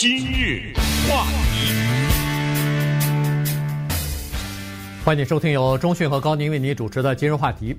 今日话题，欢迎收听由中讯和高宁为您主持的今日话题。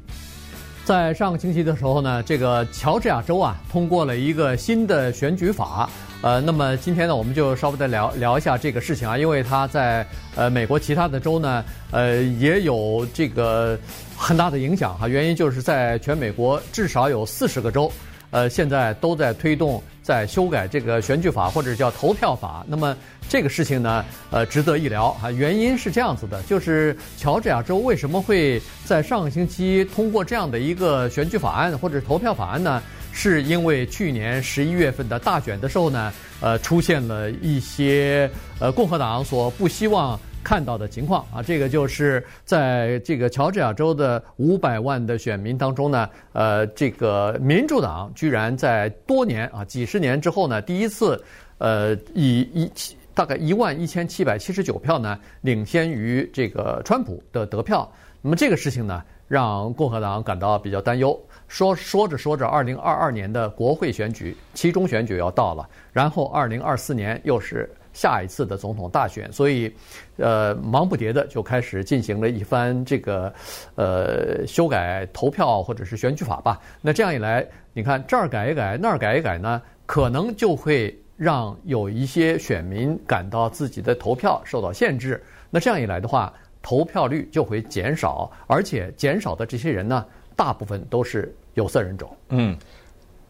在上个星期的时候呢，这个乔治亚州啊通过了一个新的选举法。呃，那么今天呢，我们就稍微的聊聊一下这个事情啊，因为它在呃美国其他的州呢，呃也有这个很大的影响哈。原因就是在全美国至少有四十个州，呃现在都在推动在修改这个选举法或者叫投票法。那么这个事情呢，呃值得一聊啊。原因是这样子的，就是乔治亚州为什么会在上个星期通过这样的一个选举法案或者投票法案呢？是因为去年十一月份的大选的时候呢，呃，出现了一些呃共和党所不希望看到的情况啊。这个就是在这个乔治亚州的五百万的选民当中呢，呃，这个民主党居然在多年啊几十年之后呢，第一次呃以一大概一万一千七百七十九票呢领先于这个川普的得票。那么这个事情呢，让共和党感到比较担忧。说说着说着，二零二二年的国会选举、期中选举要到了，然后二零二四年又是下一次的总统大选，所以，呃，忙不迭的就开始进行了一番这个，呃，修改投票或者是选举法吧。那这样一来，你看这儿改一改，那儿改一改呢，可能就会让有一些选民感到自己的投票受到限制。那这样一来的话，投票率就会减少，而且减少的这些人呢，大部分都是。有色人种，嗯，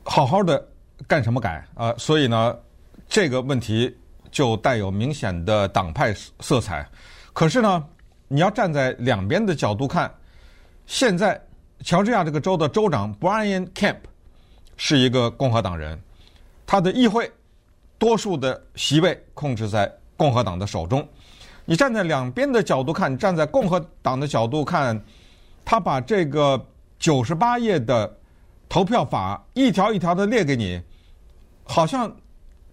好好的干什么改啊？所以呢，这个问题就带有明显的党派色彩。可是呢，你要站在两边的角度看，现在乔治亚这个州的州长 Brian Kemp 是一个共和党人，他的议会多数的席位控制在共和党的手中。你站在两边的角度看，站在共和党的角度看，他把这个。九十八页的投票法一条一条的列给你，好像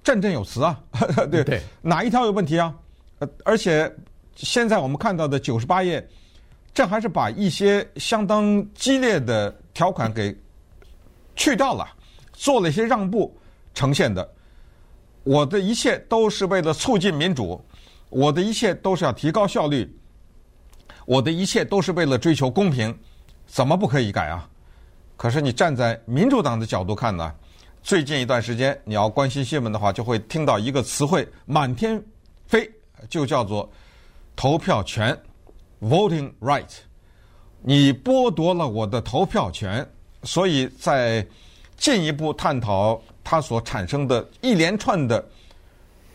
振振有词啊，对对，哪一条有问题啊？呃，而且现在我们看到的九十八页，这还是把一些相当激烈的条款给去掉了，做了一些让步呈现的。我的一切都是为了促进民主，我的一切都是要提高效率，我的一切都是为了追求公平。怎么不可以改啊？可是你站在民主党的角度看呢？最近一段时间，你要关心新闻的话，就会听到一个词汇满天飞，就叫做投票权 （voting right）。你剥夺了我的投票权，所以在进一步探讨它所产生的一连串的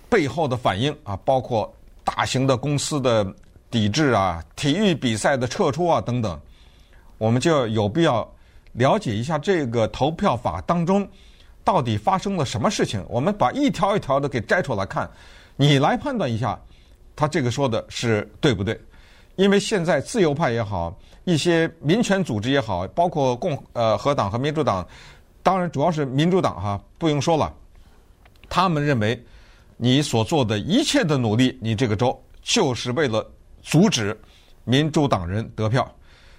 背后的反应啊，包括大型的公司的抵制啊、体育比赛的撤出啊等等。我们就有必要了解一下这个投票法当中到底发生了什么事情。我们把一条一条的给摘出来看，你来判断一下，他这个说的是对不对？因为现在自由派也好，一些民权组织也好，包括共呃和党和民主党，当然主要是民主党哈，不用说了，他们认为你所做的一切的努力，你这个州就是为了阻止民主党人得票。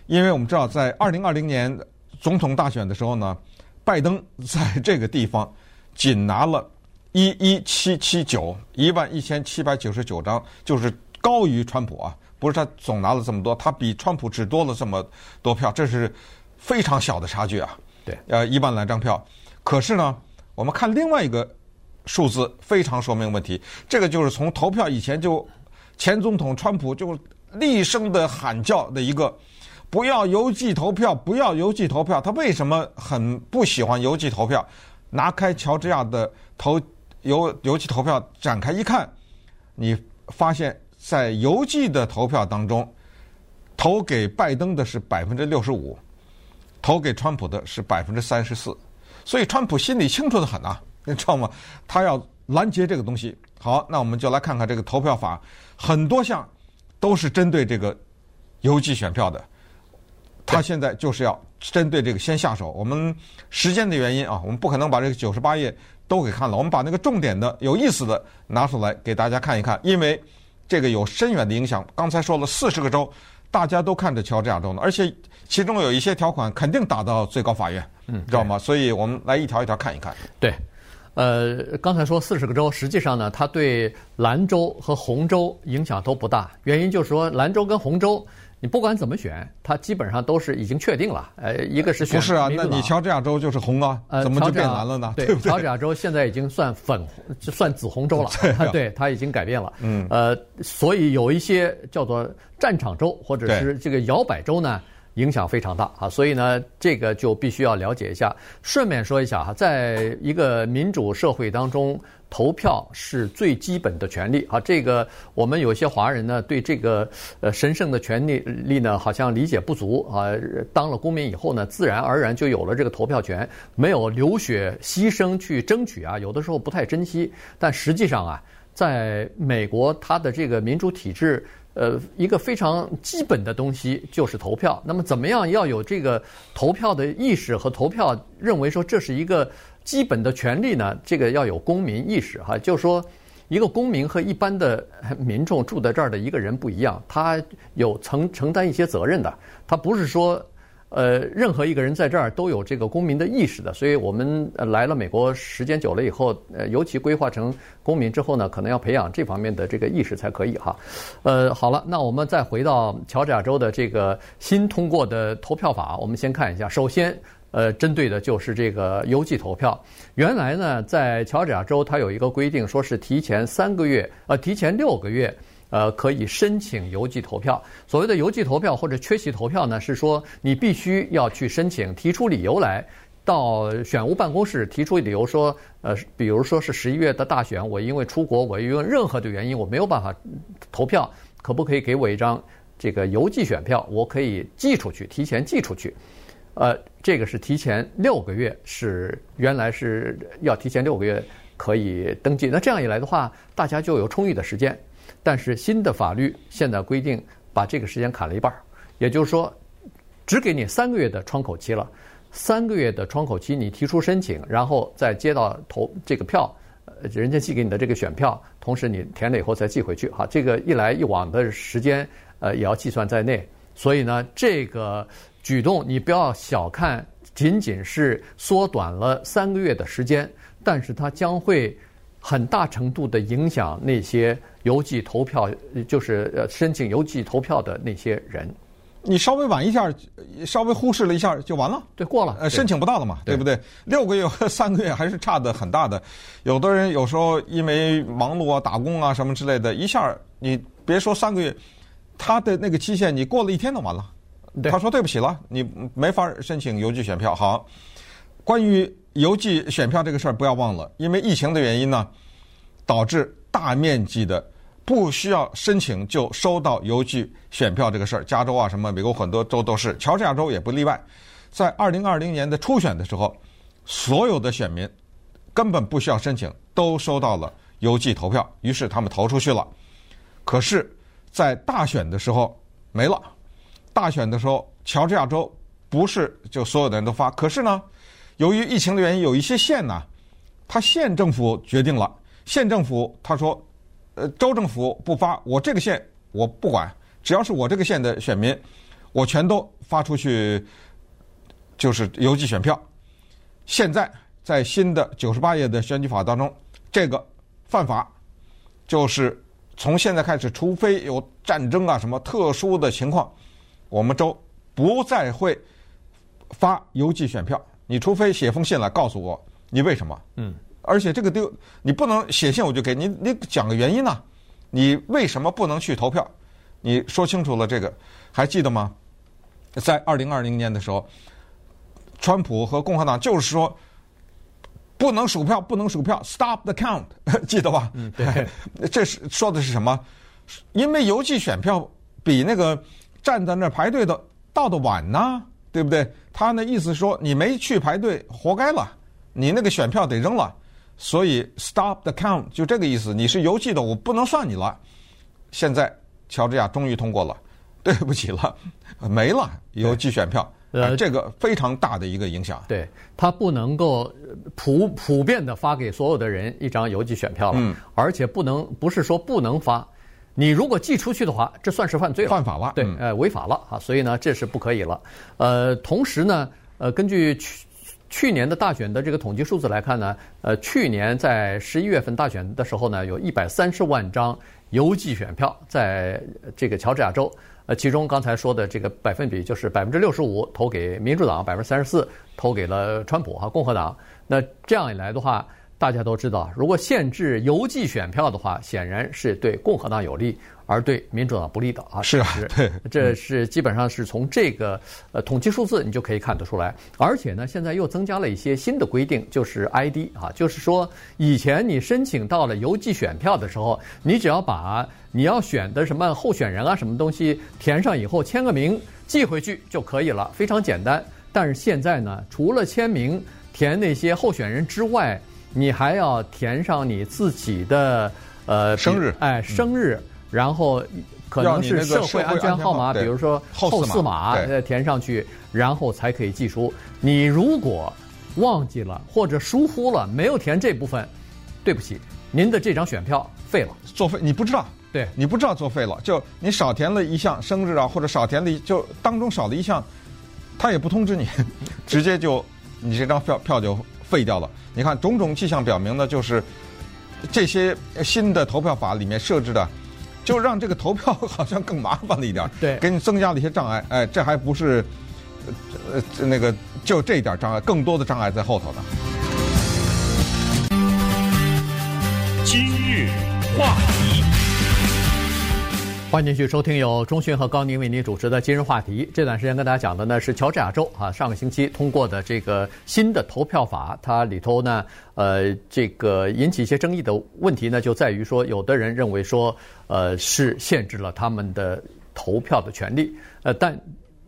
因为我们知道，在二零二零年总统大选的时候呢，拜登在这个地方仅拿了一一七七九一万一千七百九十九张，就是高于川普啊，不是他总拿了这么多，他比川普只多了这么多票，这是非常小的差距啊。对，呃，一万来张票。可是呢，我们看另外一个数字，非常说明问题。这个就是从投票以前就前总统川普就厉声的喊叫的一个。不要邮寄投票，不要邮寄投票。他为什么很不喜欢邮寄投票？拿开乔治亚的投邮邮寄投票展开一看，你发现在邮寄的投票当中，投给拜登的是百分之六十五，投给川普的是百分之三十四。所以川普心里清楚得很呐，你知道吗？他要拦截这个东西。好，那我们就来看看这个投票法，很多项都是针对这个邮寄选票的。他现在就是要针对这个先下手。我们时间的原因啊，我们不可能把这个九十八页都给看了。我们把那个重点的、有意思的拿出来给大家看一看，因为这个有深远的影响。刚才说了四十个州，大家都看着乔治亚州呢，而且其中有一些条款肯定打到最高法院，嗯，知道吗？所以我们来一条一条看一看。对，呃，刚才说四十个州，实际上呢，它对蓝州和红州影响都不大。原因就是说，蓝州跟红州，你不管怎么选，它基本上都是已经确定了。呃，一个是选不是啊？那你乔治亚州就是红啊，怎么就变蓝了呢？对，对不对？乔治亚州现在已经算粉，就算紫红州了。对，它已经改变了。嗯，呃，所以有一些叫做战场州或者是这个摇摆州呢。影响非常大啊，所以呢，这个就必须要了解一下。顺便说一下哈，在一个民主社会当中，投票是最基本的权利啊。这个我们有些华人呢，对这个呃神圣的权利力呢，好像理解不足啊。当了公民以后呢，自然而然就有了这个投票权，没有流血牺牲去争取啊，有的时候不太珍惜。但实际上啊，在美国，它的这个民主体制。呃，一个非常基本的东西就是投票。那么，怎么样要有这个投票的意识和投票，认为说这是一个基本的权利呢？这个要有公民意识哈。就是说，一个公民和一般的民众住在这儿的一个人不一样，他有承承担一些责任的。他不是说。呃，任何一个人在这儿都有这个公民的意识的，所以我们来了美国时间久了以后，呃，尤其规划成公民之后呢，可能要培养这方面的这个意识才可以哈。呃，好了，那我们再回到乔治亚州的这个新通过的投票法，我们先看一下。首先，呃，针对的就是这个邮寄投票。原来呢，在乔治亚州它有一个规定，说是提前三个月，呃，提前六个月。呃，可以申请邮寄投票。所谓的邮寄投票或者缺席投票呢，是说你必须要去申请，提出理由来，到选务办公室提出理由说，呃，比如说是十一月的大选，我因为出国，我因为任何的原因我没有办法投票，可不可以给我一张这个邮寄选票？我可以寄出去，提前寄出去。呃，这个是提前六个月，是原来是要提前六个月可以登记。那这样一来的话，大家就有充裕的时间。但是新的法律现在规定，把这个时间砍了一半儿，也就是说，只给你三个月的窗口期了。三个月的窗口期，你提出申请，然后再接到投这个票，呃，人家寄给你的这个选票，同时你填了以后再寄回去。哈，这个一来一往的时间，呃，也要计算在内。所以呢，这个举动你不要小看，仅仅是缩短了三个月的时间，但是它将会。很大程度的影响那些邮寄投票，就是呃申请邮寄投票的那些人。你稍微晚一下，稍微忽视了一下就完了，对，过了，呃，申请不到了嘛，对，对不对？六个月和三个月还是差的很大的。有的人有时候因为忙碌啊、打工啊什么之类的，一下你别说三个月，他的那个期限你过了一天就完了。他说对不起了，你没法申请邮寄选票。好，关于。邮寄选票这个事儿不要忘了，因为疫情的原因呢，导致大面积的不需要申请就收到邮寄选票这个事儿。加州啊，什么美国很多州都是，乔治亚州也不例外。在二零二零年的初选的时候，所有的选民根本不需要申请，都收到了邮寄投票，于是他们投出去了。可是，在大选的时候没了。大选的时候，乔治亚州不是就所有的人都发，可是呢。由于疫情的原因，有一些县呢，他县政府决定了，县政府他说，呃，州政府不发，我这个县我不管，只要是我这个县的选民，我全都发出去，就是邮寄选票。现在在新的九十八页的选举法当中，这个犯法，就是从现在开始，除非有战争啊什么特殊的情况，我们州不再会发邮寄选票。你除非写封信来告诉我你为什么，嗯，而且这个丢你不能写信我就给你，你讲个原因呢？你为什么不能去投票？你说清楚了这个，还记得吗？在二零二零年的时候，川普和共和党就是说不能数票，不能数票，Stop the count，记得吧？嗯，对，这是说的是什么？因为邮寄选票比那个站在那儿排队的到的晚呢。对不对？他那意思说，你没去排队，活该了，你那个选票得扔了。所以 stop the count 就这个意思，你是邮寄的，我不能算你了。现在乔治亚终于通过了，对不起了，没了邮寄选票，呃，这个非常大的一个影响。对，他不能够普普遍的发给所有的人一张邮寄选票了，嗯，而且不能不是说不能发。你如果寄出去的话，这算是犯罪了，犯法了，对，呃，违法了啊，所以呢，这是不可以了。呃，同时呢，呃，根据去去年的大选的这个统计数字来看呢，呃，去年在十一月份大选的时候呢，有一百三十万张邮寄选票在这个乔治亚州。呃，其中刚才说的这个百分比就是百分之六十五投给民主党，百分之三十四投给了川普和共和党。那这样一来的话，大家都知道，如果限制邮寄选票的话，显然是对共和党有利，而对民主党不利的啊。是啊，对，这是基本上是从这个呃统计数字你就可以看得出来。而且呢，现在又增加了一些新的规定，就是 ID 啊，就是说以前你申请到了邮寄选票的时候，你只要把你要选的什么候选人啊什么东西填上以后，签个名寄回去就可以了，非常简单。但是现在呢，除了签名填那些候选人之外，你还要填上你自己的呃生日，哎，生日，然后可能是社会安全号码，比如说后四码呃填上去，然后才可以寄出。你如果忘记了或者疏忽了，没有填这部分，对不起，您的这张选票废了，作废，你不知道，对，你不知道作废了，就你少填了一项生日啊，或者少填了一就当中少了一项，他也不通知你，直接就你这张票票就。废掉了。你看，种种迹象表明呢，就是这些新的投票法里面设置的，就让这个投票好像更麻烦了一点，对，给你增加了一些障碍。哎，这还不是呃那个就这一点障碍，更多的障碍在后头呢。今日话题。欢迎继续收听由中讯和高宁为您主持的今日话题。这段时间跟大家讲的呢是乔治亚州啊，上个星期通过的这个新的投票法，它里头呢，呃，这个引起一些争议的问题呢，就在于说，有的人认为说，呃，是限制了他们的投票的权利，呃，但。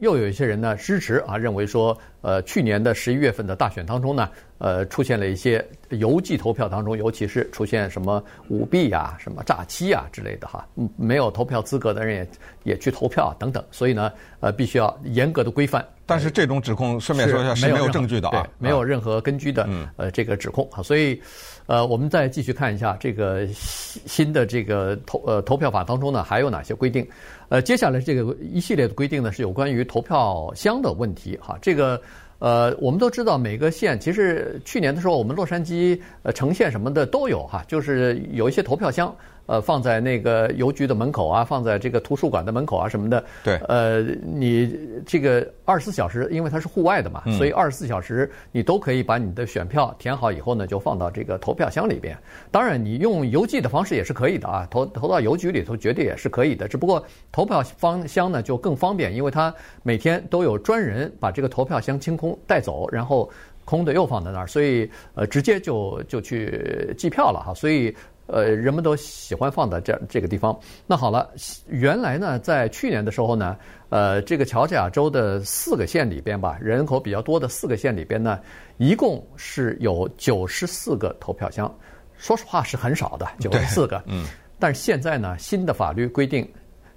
又有一些人呢支持啊，认为说，呃，去年的十一月份的大选当中呢，呃，出现了一些邮寄投票当中，尤其是出现什么舞弊啊、什么诈欺啊之类的哈，没有投票资格的人也也去投票啊等等，所以呢，呃，必须要严格的规范。但是这种指控，顺便说一下是没有证据的啊，对，没有任何根据的，呃，这个指控啊，所以。呃，我们再继续看一下这个新的这个投呃投票法当中呢，还有哪些规定？呃，接下来这个一系列的规定呢，是有关于投票箱的问题哈。这个呃，我们都知道每个县，其实去年的时候，我们洛杉矶呃城县什么的都有哈，就是有一些投票箱。呃，放在那个邮局的门口啊，放在这个图书馆的门口啊，什么的。对。呃，你这个二十四小时，因为它是户外的嘛，嗯、所以二十四小时你都可以把你的选票填好以后呢，就放到这个投票箱里边。当然，你用邮寄的方式也是可以的啊，投投到邮局里头绝对也是可以的。只不过投票方箱呢就更方便，因为它每天都有专人把这个投票箱清空带走，然后空的又放在那儿，所以呃直接就就去计票了哈，所以。呃，人们都喜欢放在这这个地方。那好了，原来呢，在去年的时候呢，呃，这个乔治亚州的四个县里边吧，人口比较多的四个县里边呢，一共是有九十四个投票箱。说实话是很少的，九十四个。嗯。但是现在呢，新的法律规定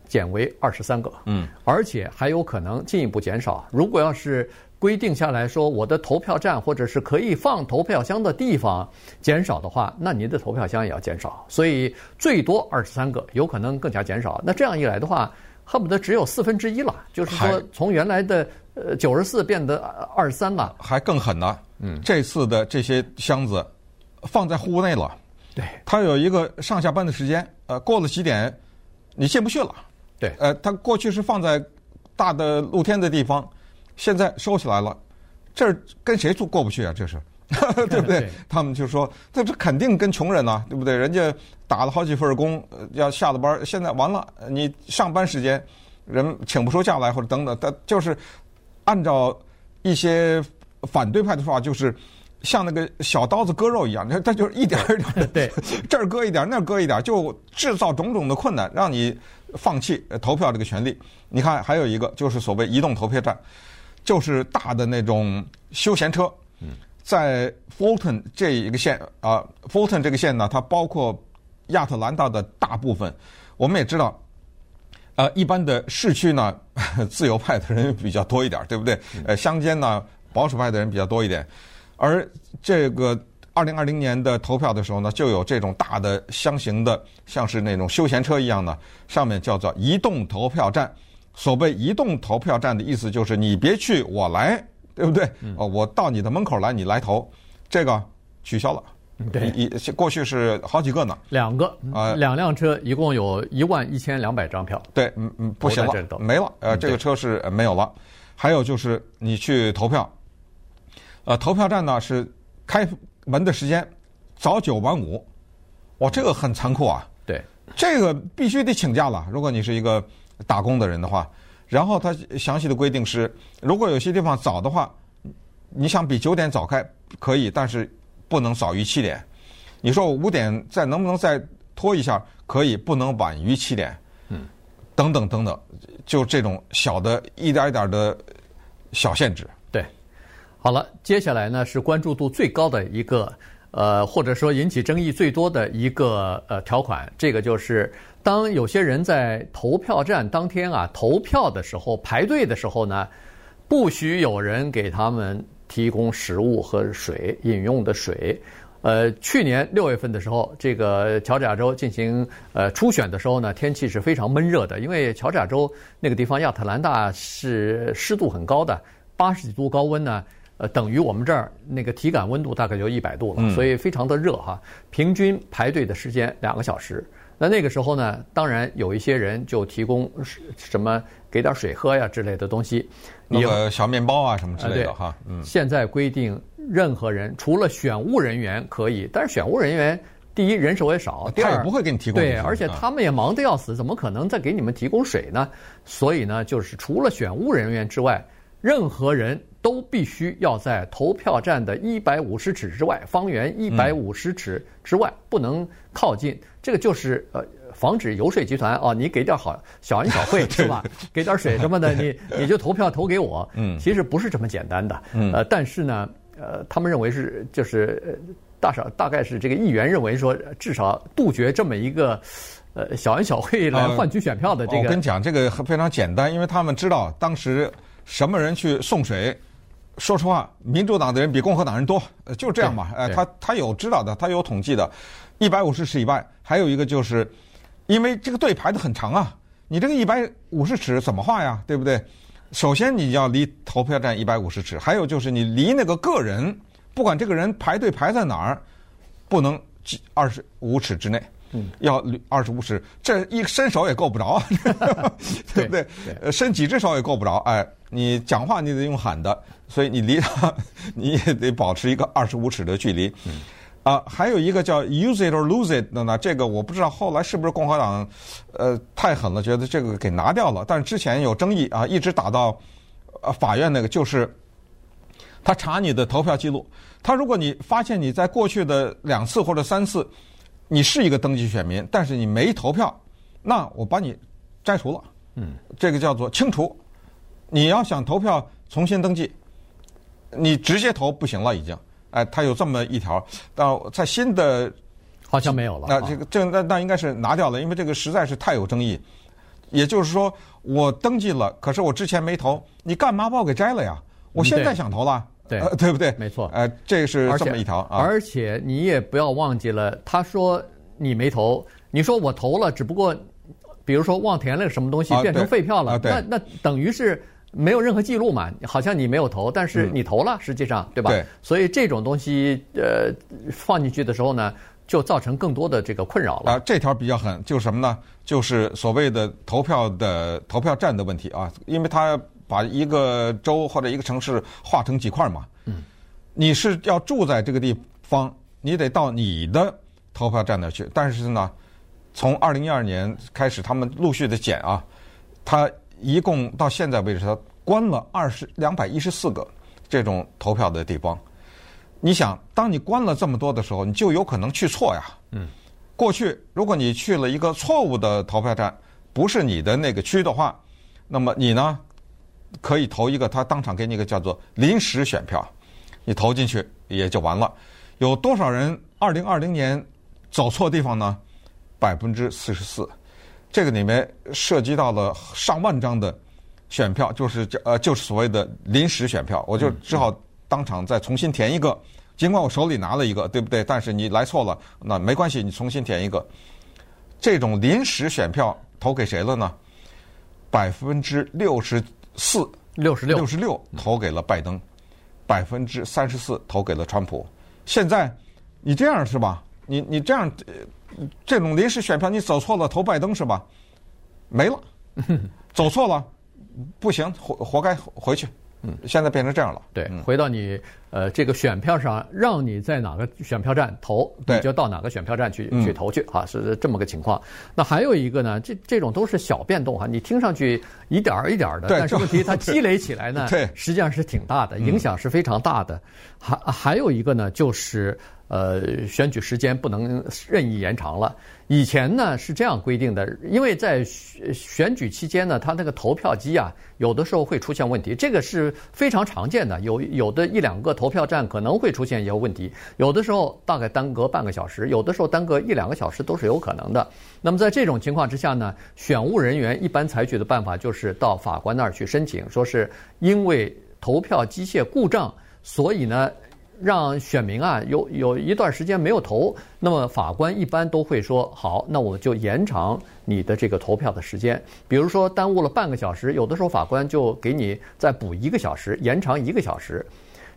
减为二十三个。嗯。而且还有可能进一步减少。如果要是。规定下来说，我的投票站或者是可以放投票箱的地方减少的话，那您的投票箱也要减少。所以最多二十三个，有可能更加减少。那这样一来的话，恨不得只有四分之一了。就是说，从原来的呃九十四变得二十三了。还更狠呢。嗯，这次的这些箱子放在户内了。对。它有一个上下班的时间，呃，过了几点，你进不去了。对。呃，它过去是放在大的露天的地方。现在收起来了，这跟谁住过不去啊？这是，对不对？他们就说，这这肯定跟穷人呐、啊，对不对？人家打了好几份工，要下了班，现在完了，你上班时间人请不出假来，或者等等，但就是按照一些反对派的说法，就是像那个小刀子割肉一样，他 他就是一点一点的，对，这儿割一点，那儿割一点，就制造种种的困难，让你放弃投票这个权利。你看，还有一个就是所谓移动投票站。就是大的那种休闲车，在 Fulton 这一个县啊，Fulton 这个县呢，它包括亚特兰大的大部分。我们也知道，呃，一般的市区呢，自由派的人比较多一点，对不对？呃，乡间呢，保守派的人比较多一点。而这个二零二零年的投票的时候呢，就有这种大的箱型的，像是那种休闲车一样的，上面叫做移动投票站。所谓移动投票站的意思就是你别去，我来对不对？哦，我到你的门口来，你来投，这个取消了。对，一过去是好几个呢，两个啊，两辆车一共有一万一千两百张票。对，嗯嗯，不行了，没了。呃，这个车是没有了。还有就是你去投票，呃，投票站呢是开门的时间早九晚五，哇，这个很残酷啊。对，这个必须得请假了。如果你是一个打工的人的话，然后他详细的规定是，如果有些地方早的话，你想比九点早开可以，但是。不能早于七点，你说我五点再能不能再拖一下？可以，不能晚于七点。嗯，等等等等，就这种小的一点一点的小限制。对，好了，接下来呢是关注度最高的一个，呃，或者说引起争议最多的一个呃条款，这个就是当有些人在投票站当天啊投票的时候排队的时候呢，不许有人给他们。提供食物和水饮用的水，呃，去年六月份的时候，这个乔治亚州进行呃初选的时候呢，天气是非常闷热的，因为乔治亚州那个地方亚特兰大是湿度很高的，八十几度高温呢，呃，等于我们这儿那个体感温度大概就一百度了，所以非常的热哈。平均排队的时间两个小时。那那个时候呢，当然有一些人就提供什么给点水喝呀之类的东西，那个小面包啊什么之类的哈。嗯。现在规定，任何人除了选务人员可以，但是选务人员第一人手也少，第二不会给你提供。对，而且他们也忙得要死，怎么可能再给你们提供水呢？所以呢，就是除了选务人员之外，任何人都必须要在投票站的一百五十尺之外，方圆一百五十尺之外不能靠近。这个就是呃，防止游说集团哦，你给点好小恩小惠 是吧？给点水什么的，你 你就投票投给我。嗯，其实不是这么简单的。嗯，呃，但是呢，呃，他们认为是就是大少大概是这个议员认为说，至少杜绝这么一个呃小恩小惠来换取选票的这个。我跟你讲，这个非常简单，因为他们知道当时什么人去送水。说实话，民主党的人比共和党人多，呃，就这样吧。哎，他他有知道的，他有统计的。一百五十尺以外，还有一个就是，因为这个队排得很长啊，你这个一百五十尺怎么画呀？对不对？首先你要离投票站一百五十尺，还有就是你离那个个人，不管这个人排队排在哪儿，不能二十五尺之内，嗯，要二十五尺，这一伸手也够不着，对不对？呃，伸几只手也够不着。哎，你讲话你得用喊的，所以你离他 你也得保持一个二十五尺的距离。嗯啊，还有一个叫 use it or lose it 的呢，这个我不知道后来是不是共和党，呃，太狠了，觉得这个给拿掉了。但是之前有争议啊，一直打到呃法院那个，就是他查你的投票记录，他如果你发现你在过去的两次或者三次，你是一个登记选民，但是你没投票，那我把你摘除了。嗯，这个叫做清除。你要想投票重新登记，你直接投不行了已经。哎，他有这么一条，到在新的好像没有了。那这个这那那应该是拿掉了，因为这个实在是太有争议。也就是说，我登记了，可是我之前没投，你干嘛把我给摘了呀？我现在想投了，对对不对？没错。哎，这是这么一条。而且你也不要忘记了，他说你没投，你说我投了，只不过比如说忘填了什么东西，变成废票了，那那等于是。没有任何记录嘛？好像你没有投，但是你投了，实际上对吧？对。所以这种东西呃放进去的时候呢，就造成更多的这个困扰了。啊，这条比较狠，就是什么呢？就是所谓的投票的投票站的问题啊，因为他把一个州或者一个城市划成几块嘛。嗯。你是要住在这个地方，你得到你的投票站那去。但是呢，从二零一二年开始，他们陆续的减啊，他。一共到现在为止，他关了二十两百一十四个这种投票的地方。你想，当你关了这么多的时候，你就有可能去错呀。嗯。过去，如果你去了一个错误的投票站，不是你的那个区的话，那么你呢，可以投一个，他当场给你一个叫做临时选票，你投进去也就完了。有多少人二零二零年走错地方呢？百分之四十四。这个里面涉及到了上万张的选票，就是呃，就是所谓的临时选票，我就只好当场再重新填一个。尽管我手里拿了一个，对不对？但是你来错了，那没关系，你重新填一个。这种临时选票投给谁了呢？百分之六十四，六十六，六十六投给了拜登。百分之三十四投给了川普。现在你这样是吧？你你这样，这种临时选票你走错了，投拜登是吧？没了，走错了，不行，活活该回去。嗯，现在变成这样了。对，嗯、回到你呃这个选票上，让你在哪个选票站投，你就到哪个选票站去去投去啊，是这么个情况。那还有一个呢，这这种都是小变动哈，你听上去一点儿一点儿的，但是问题 它积累起来呢，对实际上是挺大的，影响是非常大的。嗯、还还有一个呢，就是。呃，选举时间不能任意延长了。以前呢是这样规定的，因为在选举期间呢，它那个投票机啊，有的时候会出现问题，这个是非常常见的。有有的一两个投票站可能会出现一些问题，有的时候大概耽搁半个小时，有的时候耽搁一两个小时都是有可能的。那么在这种情况之下呢，选务人员一般采取的办法就是到法官那儿去申请，说是因为投票机械故障，所以呢。让选民啊有有一段时间没有投，那么法官一般都会说好，那我就延长你的这个投票的时间。比如说耽误了半个小时，有的时候法官就给你再补一个小时，延长一个小时。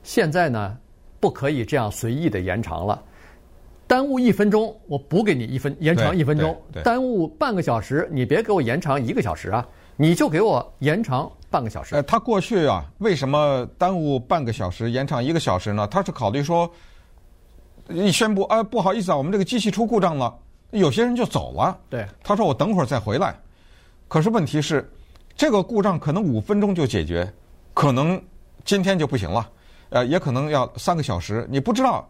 现在呢，不可以这样随意的延长了。耽误一分钟，我补给你一分，延长一分钟；耽误半个小时，你别给我延长一个小时啊，你就给我延长。半个小时。呃，他过去啊，为什么耽误半个小时，延长一个小时呢？他是考虑说，一宣布，啊，不好意思啊，我们这个机器出故障了，有些人就走了。对，他说我等会儿再回来。可是问题是，这个故障可能五分钟就解决，可能今天就不行了，呃，也可能要三个小时，你不知道。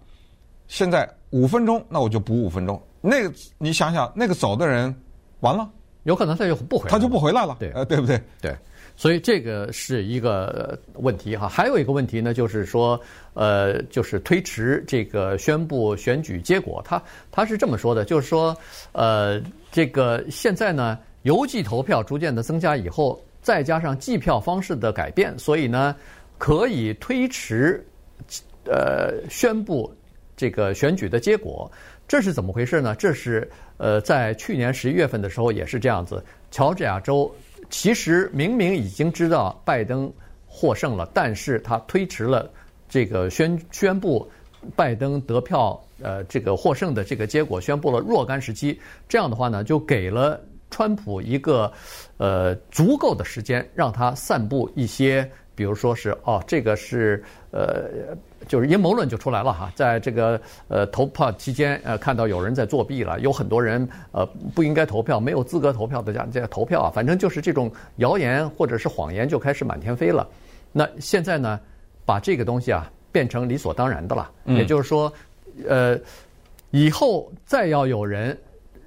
现在五分钟，那我就补五分钟。那个你想想，那个走的人完了，有可能他就不回来，他就不回来了。对，呃，对不对？对。所以这个是一个问题哈，还有一个问题呢，就是说，呃，就是推迟这个宣布选举结果。他他是这么说的，就是说，呃，这个现在呢，邮寄投票逐渐的增加以后，再加上计票方式的改变，所以呢，可以推迟，呃，宣布这个选举的结果。这是怎么回事呢？这是呃，在去年十一月份的时候也是这样子，乔治亚州。其实明明已经知道拜登获胜了，但是他推迟了这个宣宣布拜登得票，呃，这个获胜的这个结果，宣布了若干时期。这样的话呢，就给了川普一个呃足够的时间，让他散布一些。比如说是哦，这个是呃，就是阴谋论就出来了哈，在这个呃投票期间呃，看到有人在作弊了，有很多人呃不应该投票，没有资格投票的这样这样投票啊，反正就是这种谣言或者是谎言就开始满天飞了。那现在呢，把这个东西啊变成理所当然的了，也就是说，呃，以后再要有人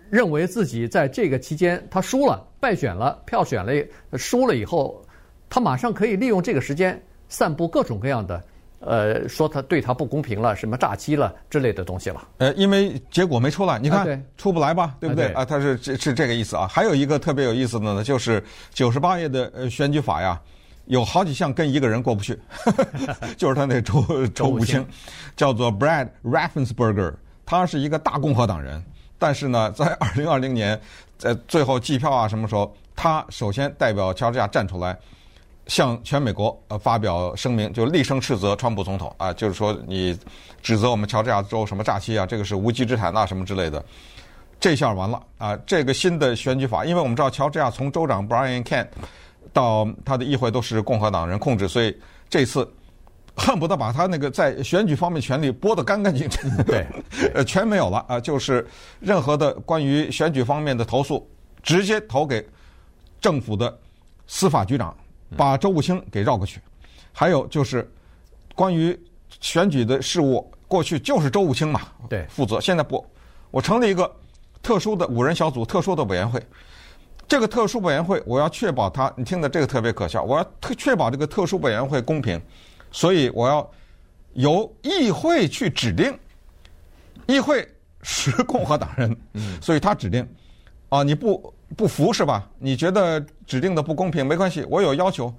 认为自己在这个期间他输了、败选了、票选了输了以后。他马上可以利用这个时间散布各种各样的，呃，说他对他不公平了，什么诈欺了之类的东西了。呃，因为结果没出来，你看、啊、出不来吧，对不对？啊，对啊，他是是是这个意思啊。还有一个特别有意思的呢，就是九十八页的呃选举法呀，有好几项跟一个人过不去，就是他那周周武清，叫做 Brad Raffensperger，他是一个大共和党人，但是呢，在二零二零年在最后计票啊什么时候，他首先代表乔治亚站出来。向全美国呃发表声明，就厉声斥责川普总统啊，就是说你指责我们乔治亚州什么诈欺啊，这个是无稽之谈呐，什么之类的。这下完了啊！这个新的选举法，因为我们知道乔治亚从州长 Brian Kemp 到他的议会都是共和党人控制，所以这次恨不得把他那个在选举方面权力剥得干干净净，对，呃，全没有了啊！就是任何的关于选举方面的投诉，直接投给政府的司法局长。把周武清给绕过去，还有就是关于选举的事务，过去就是周武清嘛，对，负责。现在不，我成立一个特殊的五人小组，特殊的委员会。这个特殊委员会，我要确保它，你听的这个特别可笑，我要特确保这个特殊委员会公平，所以我要由议会去指定。议会 是共和党人，所以他指定。啊，你不。不服是吧？你觉得指定的不公平？没关系，我有要求，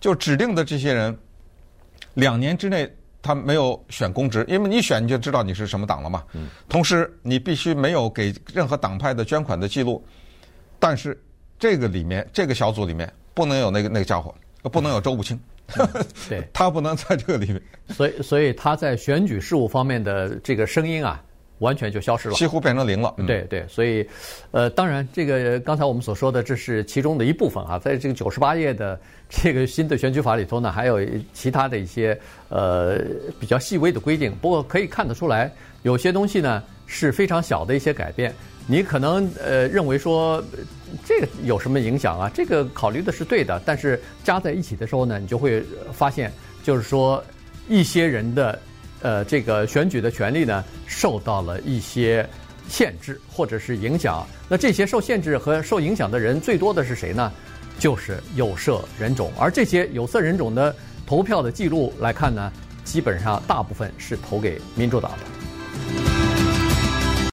就指定的这些人，两年之内他没有选公职，因为你选你就知道你是什么党了嘛。同时，你必须没有给任何党派的捐款的记录。但是这个里面，这个小组里面不能有那个那个家伙，不能有周武清。对，他不能在这个里面。所以，所以他在选举事务方面的这个声音啊。完全就消失了，几乎变成零了。嗯、对对，所以，呃，当然，这个刚才我们所说的，这是其中的一部分啊。在这个九十八页的这个新的选举法里头呢，还有其他的一些呃比较细微的规定。不过可以看得出来，有些东西呢是非常小的一些改变。你可能呃认为说这个有什么影响啊？这个考虑的是对的，但是加在一起的时候呢，你就会发现，就是说一些人的。呃，这个选举的权利呢，受到了一些限制或者是影响。那这些受限制和受影响的人最多的是谁呢？就是有色人种。而这些有色人种的投票的记录来看呢，基本上大部分是投给民主党的。